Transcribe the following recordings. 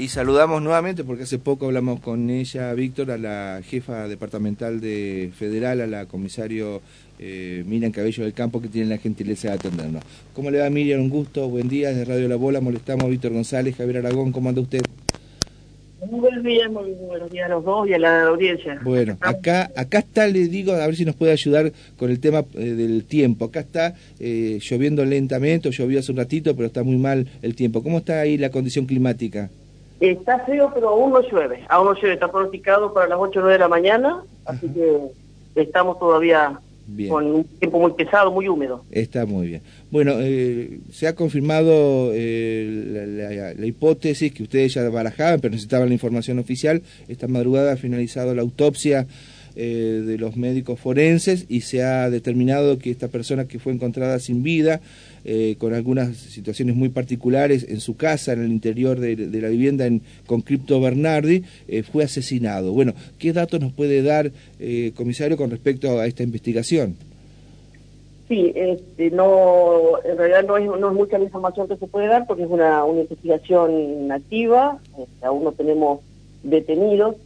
Y saludamos nuevamente, porque hace poco hablamos con ella, Víctor, a la jefa departamental de Federal, a la comisario eh, Miriam Cabello del Campo, que tiene la gentileza de atendernos. ¿Cómo le va Miriam? Un gusto, buen día, desde Radio La Bola, molestamos a Víctor González, Javier Aragón, ¿cómo anda usted? Muy buenos días, muy buenos días a los dos y a la audiencia. Bueno, acá acá está, le digo, a ver si nos puede ayudar con el tema eh, del tiempo. Acá está eh, lloviendo lentamente, llovió hace un ratito, pero está muy mal el tiempo. ¿Cómo está ahí la condición climática? Está frío, pero aún no llueve. Aún no llueve, está pronosticado para las 8 o 9 de la mañana, así que estamos todavía con un tiempo muy pesado, muy húmedo. Está muy bien. Bueno, eh, se ha confirmado eh, la, hipótesis que ustedes ya barajaban, pero necesitaban la información oficial. Esta madrugada ha finalizado la autopsia eh, de los médicos forenses y se ha determinado que esta persona que fue encontrada sin vida, eh, con algunas situaciones muy particulares en su casa, en el interior de, la vivienda en, con Cripto Bernardi, eh, fue asesinado. Bueno, ¿qué datos nos puede dar, comisario, con respecto a esta investigación? Sí, este, no, en realidad no es, no es mucha la información que se puede dar porque es una, una investigación activa, este, aún no tenemos detenidos,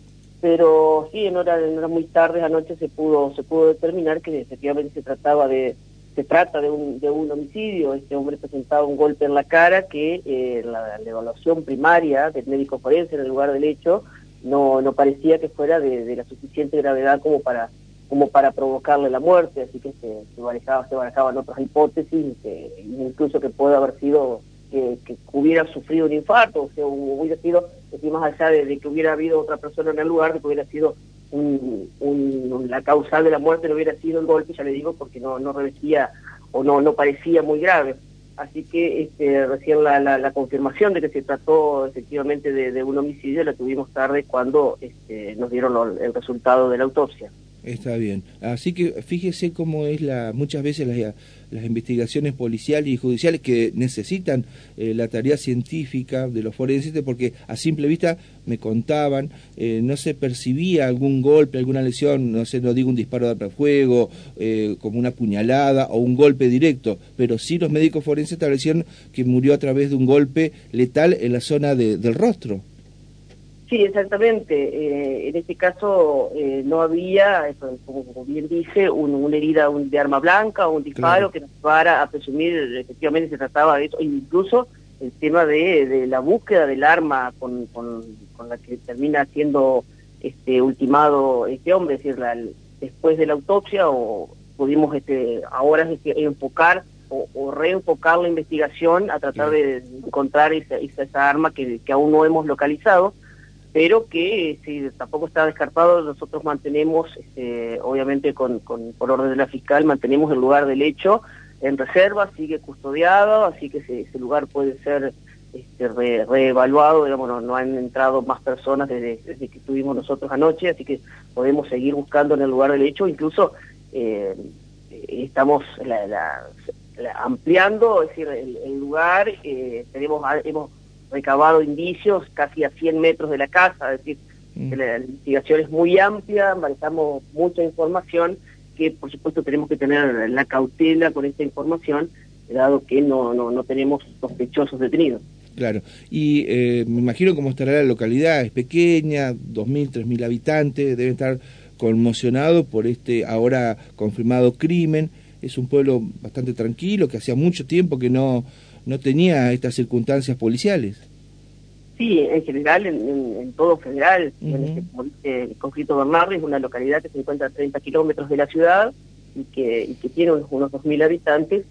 pero sí en horas hora muy tarde anoche se pudo se pudo determinar que efectivamente se trataba de se trata de un, de un homicidio. Este hombre presentaba un golpe en la cara que eh, la, evaluación primaria del médico forense en el lugar del hecho no no parecía que fuera de, la suficiente gravedad como para como para provocarle la muerte. Así que se, se se barajaban otras hipótesis incluso que puede haber sido que, hubiera sufrido un infarto, o sea, hubiera sido, más allá de, que hubiera habido otra persona en el lugar, de que hubiera sido un, la causal de la muerte, no hubiera sido el golpe, ya le digo, porque no, no revestía o no, no parecía muy grave. Así que este, recién la, la, confirmación de que se trató efectivamente de, un homicidio la tuvimos tarde cuando este, nos dieron el resultado de la autopsia. Está bien. Así que fíjese cómo es la muchas veces las, las investigaciones policiales y judiciales que necesitan eh, la tarea científica de los forenses, porque a simple vista me contaban, eh, no se percibía algún golpe, alguna lesión, no sé, no digo un disparo de fuego, eh, como una puñalada o un golpe directo, pero sí los médicos forenses establecieron que murió a través de un golpe letal en la zona del rostro. Sí, exactamente. Eh, en este caso eh, no había, como, bien dice, una herida de arma blanca o un disparo que nos llevara a presumir efectivamente se trataba de eso, incluso el tema de, la búsqueda del arma con, la que termina siendo este ultimado este hombre, es decir, después de la autopsia o pudimos este, ahora enfocar o, reenfocar la investigación a tratar de encontrar esa, esa, arma que, que aún no hemos localizado pero que si tampoco está descartado, nosotros mantenemos, este, obviamente con, por orden de la fiscal, mantenemos el lugar del hecho en reserva, sigue custodiado, así que ese, lugar puede ser este, reevaluado, digamos, no, han entrado más personas desde, que estuvimos nosotros anoche, así que podemos seguir buscando en el lugar del hecho, incluso eh, estamos ampliando, es decir, el, lugar, eh, tenemos, hemos recabado indicios casi a 100 metros de la casa, es decir, mm. la, investigación es muy amplia, manejamos mucha información que por supuesto tenemos que tener la cautela con esta información, dado que no, no, no tenemos sospechosos detenidos. Claro, y eh, me imagino cómo estará la localidad, es pequeña, 2.000, 3.000 habitantes, deben estar conmocionados por este ahora confirmado crimen, es un pueblo bastante tranquilo, que hacía mucho tiempo que no, no tenía estas circunstancias policiales. Sí, en general, en, todo federal, en este, como dice el conflicto Bernardi, es una localidad que se encuentra a 30 kilómetros de la ciudad y que, y que tiene unos, unos 2.000 habitantes.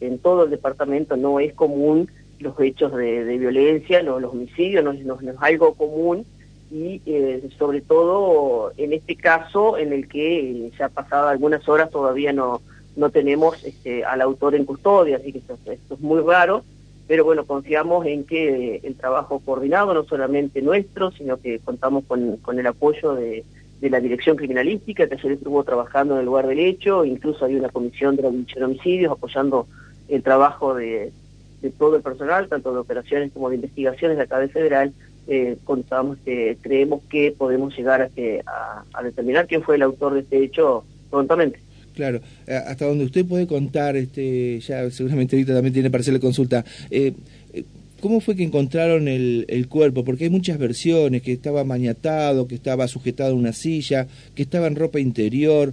En todo el departamento no es común los hechos de, violencia, los, los homicidios, no, no, es algo común y eh, sobre todo en este caso en el que ya pasado algunas horas todavía no, no tenemos este, al autor en custodia, así que esto, es muy raro, pero bueno, confiamos en que el trabajo coordinado, no solamente nuestro, sino que contamos con, el apoyo de, la Dirección Criminalística, que ayer estuvo trabajando en el lugar del hecho, incluso hay una comisión de la de homicidios apoyando el trabajo de, todo el personal, tanto de operaciones como de investigaciones de acá de Federal, eh, contamos que creemos que podemos llegar a, que, a determinar quién fue el autor de este hecho prontamente. Claro, eh, hasta donde usted puede contar, este, ya seguramente ahorita también tiene para hacerle consulta, eh, eh, ¿cómo fue que encontraron el, el, cuerpo? Porque hay muchas versiones, que estaba maniatado, que estaba sujetado a una silla, que estaba en ropa interior.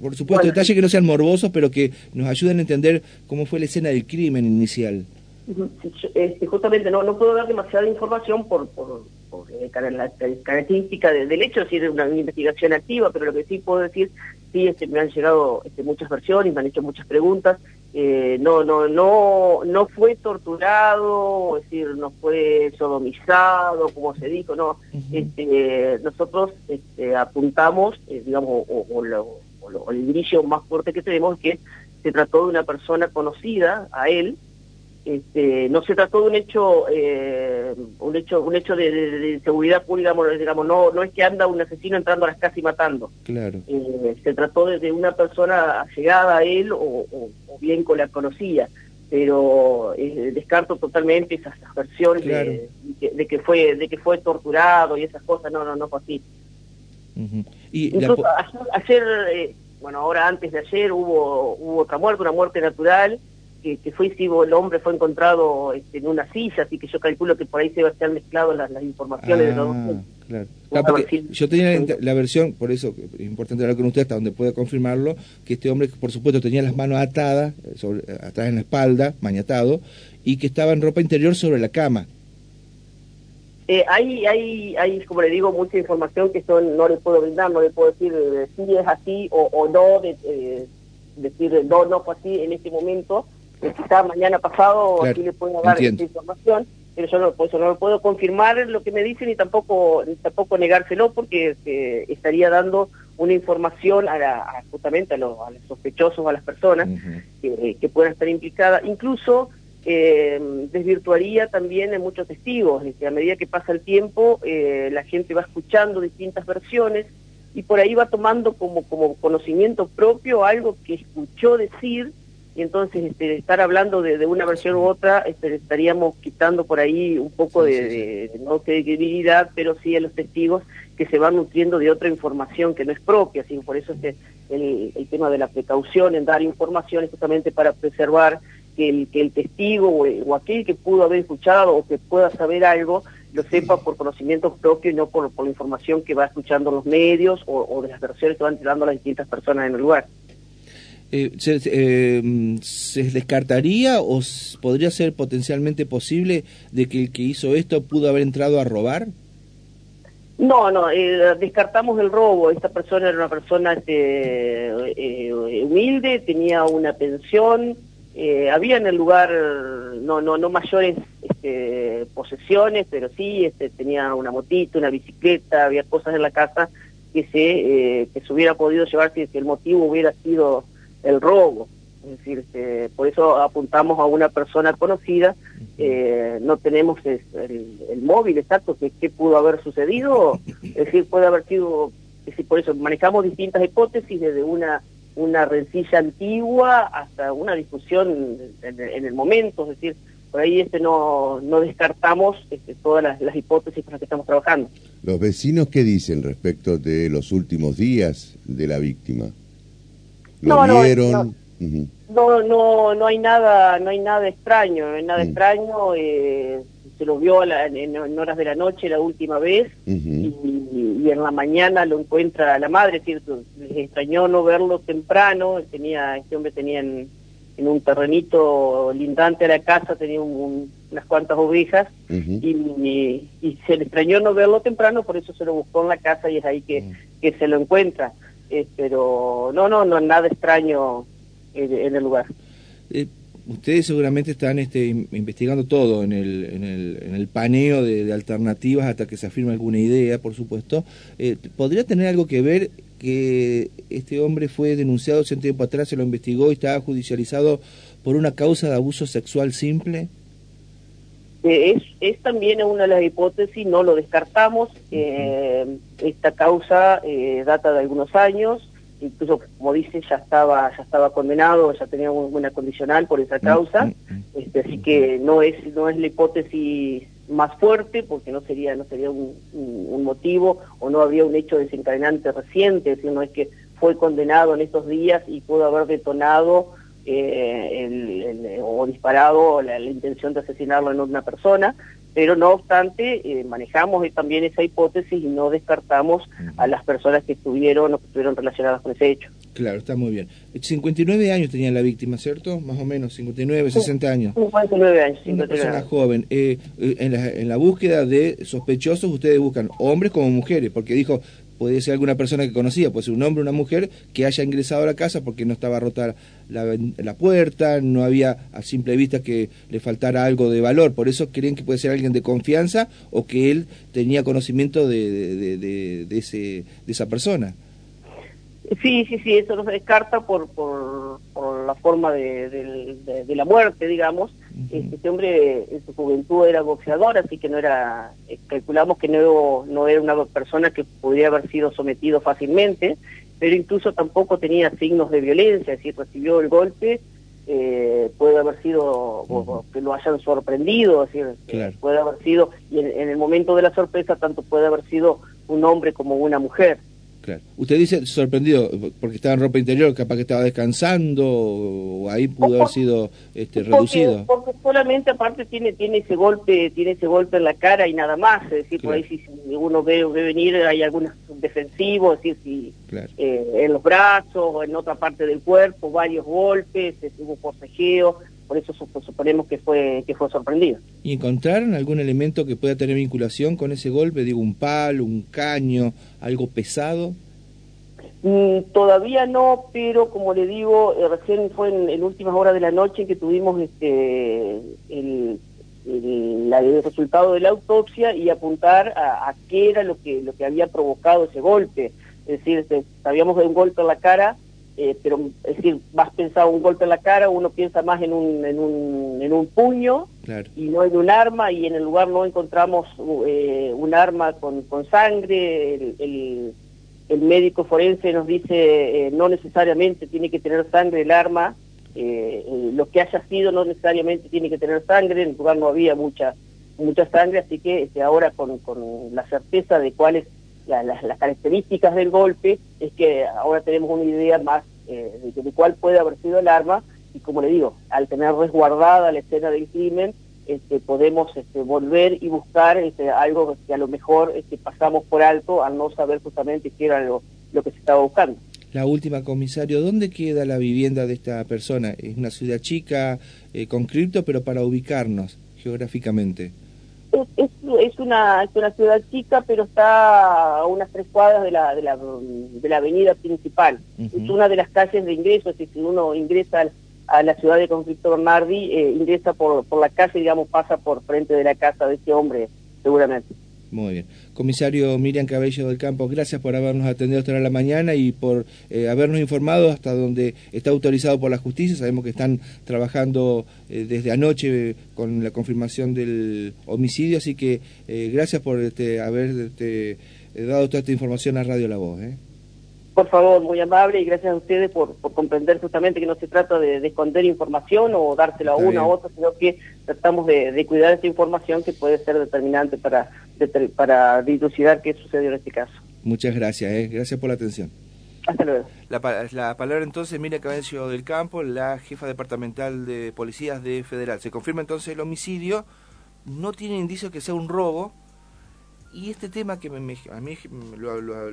por supuesto, detalles que no sean morbosos, pero que nos ayuden a entender cómo fue la escena del crimen inicial. Este, justamente no, no puedo dar demasiada información por, por, por la característica del hecho, es una, investigación activa, pero lo que sí puedo decir, sí, este, me han llegado este, muchas versiones, me han hecho muchas preguntas, eh, no, no, no, no fue torturado, es decir, no fue sodomizado, como se dijo, no, este, nosotros este, apuntamos, eh, digamos, o, o, el brillo más fuerte que tenemos es que se trató de una persona conocida a él, este, no se trató de un hecho eh, un hecho un hecho de, seguridad pública digamos no no es que anda un asesino entrando a las casas y matando. Claro. Eh, se trató de, una persona llegada a él o, bien con la conocía pero eh, descarto totalmente esas, versiones de, que fue de que fue torturado y esas cosas. No no no fue así. Y incluso ayer, bueno ahora antes de ayer hubo hubo otra muerte una muerte natural que, fue si el hombre fue encontrado este, en una silla, así que yo calculo que por ahí se va a estar mezclado las, informaciones de los ah, Claro. Ah, yo tenía la, versión, por eso es importante hablar con usted hasta donde pueda confirmarlo, que este hombre, por supuesto, tenía las manos atadas, eh, sobre, atrás en la espalda, mañatado, y que estaba en ropa interior sobre la cama. Eh, hay, hay, hay, como le digo, mucha información que yo no le puedo brindar, no le puedo decir eh, si es así o, no, de, decir no, no fue así en este momento, quizá mañana pasado aquí le puedo dar esta información, pero yo no, eso no lo puedo confirmar lo que me dicen y tampoco tampoco negárselo porque eh, estaría dando una información a, justamente a los, sospechosos, a las personas que, puedan estar implicadas. Incluso eh, desvirtuaría también en muchos testigos, que a medida que pasa el tiempo eh, la gente va escuchando distintas versiones y por ahí va tomando como, como conocimiento propio algo que escuchó decir y entonces este, estar hablando de, una versión u otra este, estaríamos quitando por ahí un poco de, no credibilidad, pero sí a los testigos que se van nutriendo de otra información que no es propia, así por eso este, el, el tema de la precaución en dar información es justamente para preservar que el, que el testigo o, aquel que pudo haber escuchado o que pueda saber algo lo sepa por conocimiento propio y no por, por la información que va escuchando en los medios o, o de las versiones que van tirando las distintas personas en el lugar. Eh, eh, se, descartaría o podría ser potencialmente posible de que el que hizo esto pudo haber entrado a robar? No, no, eh, descartamos el robo. Esta persona era una persona este, humilde, tenía una pensión, había en el lugar no no no mayores este, posesiones, pero sí este, tenía una motito, una bicicleta, había cosas en la casa que se que se hubiera podido llevar si el motivo hubiera sido el robo. Es decir, este, por eso apuntamos a una persona conocida, eh, no tenemos el, móvil exacto que, pudo haber sucedido, es decir, puede haber sido, es decir, por eso manejamos distintas hipótesis desde una una rencilla antigua hasta una discusión en, el momento, es decir, por ahí este no, no descartamos este, todas las, las, hipótesis con las que estamos trabajando. ¿Los vecinos qué dicen respecto de los últimos días de la víctima? No, No, no, no, hay nada, no hay nada extraño, no hay nada mm. extraño. Eh, se lo vio en, horas de la noche la última vez y, en la mañana lo encuentra la madre, cierto, les extrañó no verlo temprano. Tenía, este hombre tenía en, un terrenito lindante a la casa, tenía unas cuantas ovejas y, se le extrañó no verlo temprano, por eso se lo buscó en la casa y es ahí que, mm. que se lo encuentra. Eh, pero no, no, no, nada extraño en, el lugar. Eh, ustedes seguramente están este, investigando todo en el, en el, en el paneo de, alternativas hasta que se afirme alguna idea, por supuesto. Eh, ¿Podría tener algo que ver que este hombre fue denunciado hace un tiempo atrás, se lo investigó y estaba judicializado por una causa de abuso sexual simple? Es, es también una de las hipótesis, no lo descartamos. Eh, esta causa eh, data de algunos años, incluso como dice ya estaba ya estaba condenado, ya tenía una condicional por esa causa, este, así que no es no es la hipótesis más fuerte porque no sería no sería un, un, motivo o no había un hecho desencadenante reciente, es decir, no es que fue condenado en estos días y pudo haber detonado eh, o disparado la, intención de asesinarlo en una persona, pero no obstante eh, manejamos también esa hipótesis y no descartamos a las personas que estuvieron o que estuvieron relacionadas con ese hecho. Claro, está muy bien. 59 años tenía la víctima, ¿cierto? Más o menos, 59, 60 años. 59 años, 59 Una persona joven. Eh, en, la, en la búsqueda de sospechosos, ustedes buscan hombres como mujeres, porque dijo, puede ser alguna persona que conocía, puede ser un hombre o una mujer que haya ingresado a la casa porque no estaba rota la, la, puerta, no había a simple vista que le faltara algo de valor, por eso creen que puede ser alguien de confianza o que él tenía conocimiento de, de, de, ese, de esa persona. Sí, sí, sí, eso no se descarta por, por, por la forma de, la muerte, digamos. Este hombre en su juventud era boxeador, así que no era, eh, calculamos que no, no era una persona que podría haber sido sometido fácilmente, pero incluso tampoco tenía signos de violencia, es decir, recibió el golpe, eh, puede haber sido, que lo hayan sorprendido, es decir, puede haber sido, y en el momento de la sorpresa tanto puede haber sido un hombre como una mujer. Claro. Usted dice sorprendido porque estaba en ropa interior, capaz que estaba descansando o ahí pudo haber sido este, reducido. Porque solamente aparte tiene tiene ese golpe tiene ese golpe en la cara y nada más, es decir, por ahí si, uno ve, ve, venir hay algunos defensivos, es decir, si eh, en los brazos o en otra parte del cuerpo varios golpes, hubo forcejeo, por eso suponemos que fue que fue sorprendido. ¿Y encontraron algún elemento que pueda tener vinculación con ese golpe? Digo, un palo, un caño, algo pesado. Mm, todavía no, pero como le digo, eh, recién fue en, últimas horas de la noche que tuvimos este el, el, resultado de la autopsia y apuntar a, qué era lo que lo que había provocado ese golpe. Es decir, este, sabíamos de un golpe en la cara eh, pero es decir, más pensado un golpe en la cara, uno piensa más en un, en un, en un puño y no en un arma, y en el lugar no encontramos eh, un arma con, con sangre, el, el, médico forense nos dice eh, no necesariamente tiene que tener sangre el arma, lo que haya sido no necesariamente tiene que tener sangre, en el lugar no había mucha mucha sangre, así que este, ahora con, con la certeza de cuáles las características del golpe, es que ahora tenemos una idea más eh, de, cuál puede haber sido el arma y como le digo, al tener resguardada la escena del crimen, este, podemos este, volver y buscar este, algo que a lo mejor este, pasamos por alto al no saber justamente qué era lo, lo que se estaba buscando. La última, comisario, ¿dónde queda la vivienda de esta persona? Es una ciudad chica, eh, con cripto, pero para ubicarnos geográficamente es, es, una, es una ciudad chica, pero está a unas tres cuadras de la, de la, de la avenida principal. Es una de las calles de ingreso, es decir, si uno ingresa a la ciudad de Conflicto Bernardi, eh, ingresa por, por la calle, digamos, pasa por frente de la casa de ese hombre, seguramente. Muy bien. Comisario Miriam Cabello del Campo, gracias por habernos atendido hasta la mañana y por eh, habernos informado hasta donde está autorizado por la justicia. Sabemos que están trabajando eh, desde anoche con la confirmación del homicidio, así que eh, gracias por este, haber este, dado toda esta información a Radio La Voz. Por favor, muy amable y gracias a ustedes por, comprender justamente que no se trata de, esconder información o dársela a una u otra, sino que tratamos de, cuidar esta información que puede ser determinante para, para dilucidar qué sucedió en este caso. Muchas gracias, ¿eh? gracias por la atención. Hasta luego. La, la palabra entonces, Mira Cabello del Campo, la jefa departamental de policías de Federal. Se confirma entonces el homicidio, no tiene indicio que sea un robo, y este tema que me, a mí lo, lo